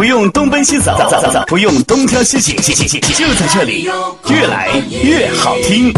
不用东奔西走不用东挑西拣就在这里越来越好听。